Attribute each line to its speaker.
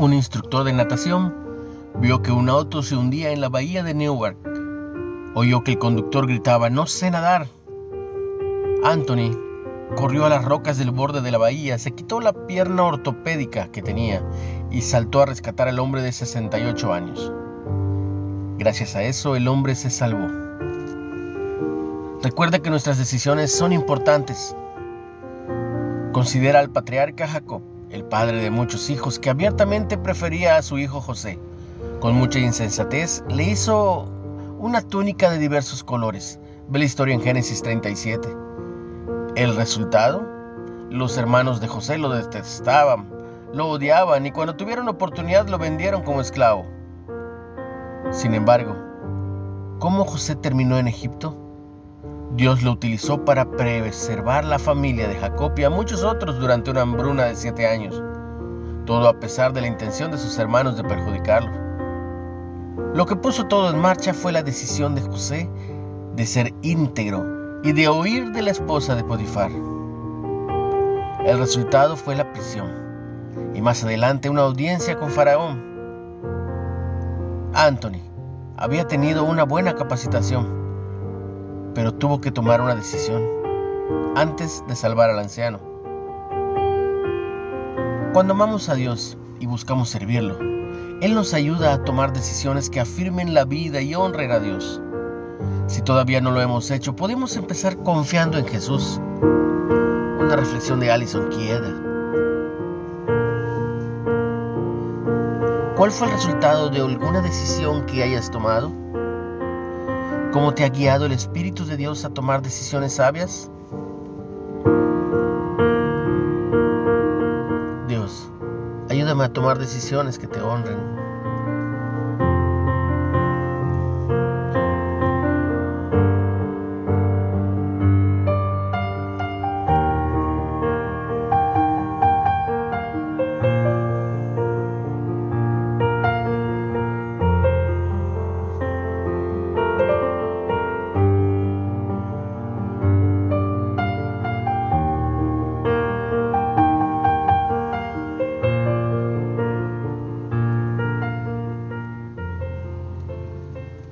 Speaker 1: Un instructor de natación vio que un auto se hundía en la bahía de Newark. Oyó que el conductor gritaba, no sé nadar. Anthony corrió a las rocas del borde de la bahía, se quitó la pierna ortopédica que tenía y saltó a rescatar al hombre de 68 años. Gracias a eso el hombre se salvó. Recuerda que nuestras decisiones son importantes. Considera al patriarca Jacob, el padre de muchos hijos, que abiertamente prefería a su hijo José. Con mucha insensatez le hizo una túnica de diversos colores. Ve la historia en Génesis 37. El resultado, los hermanos de José lo detestaban, lo odiaban y cuando tuvieron oportunidad lo vendieron como esclavo. Sin embargo, ¿cómo José terminó en Egipto? Dios lo utilizó para preservar la familia de Jacob y a muchos otros durante una hambruna de siete años, todo a pesar de la intención de sus hermanos de perjudicarlo. Lo que puso todo en marcha fue la decisión de José de ser íntegro y de huir de la esposa de Potifar. El resultado fue la prisión y más adelante una audiencia con Faraón. Anthony había tenido una buena capacitación, pero tuvo que tomar una decisión antes de salvar al anciano. Cuando amamos a Dios y buscamos servirlo, Él nos ayuda a tomar decisiones que afirmen la vida y honren a Dios. Si todavía no lo hemos hecho, podemos empezar confiando en Jesús. Una reflexión de Alison Kieda. ¿Cuál fue el resultado de alguna decisión que hayas tomado? ¿Cómo te ha guiado el Espíritu de Dios a tomar decisiones sabias? Dios, ayúdame a tomar decisiones que te honren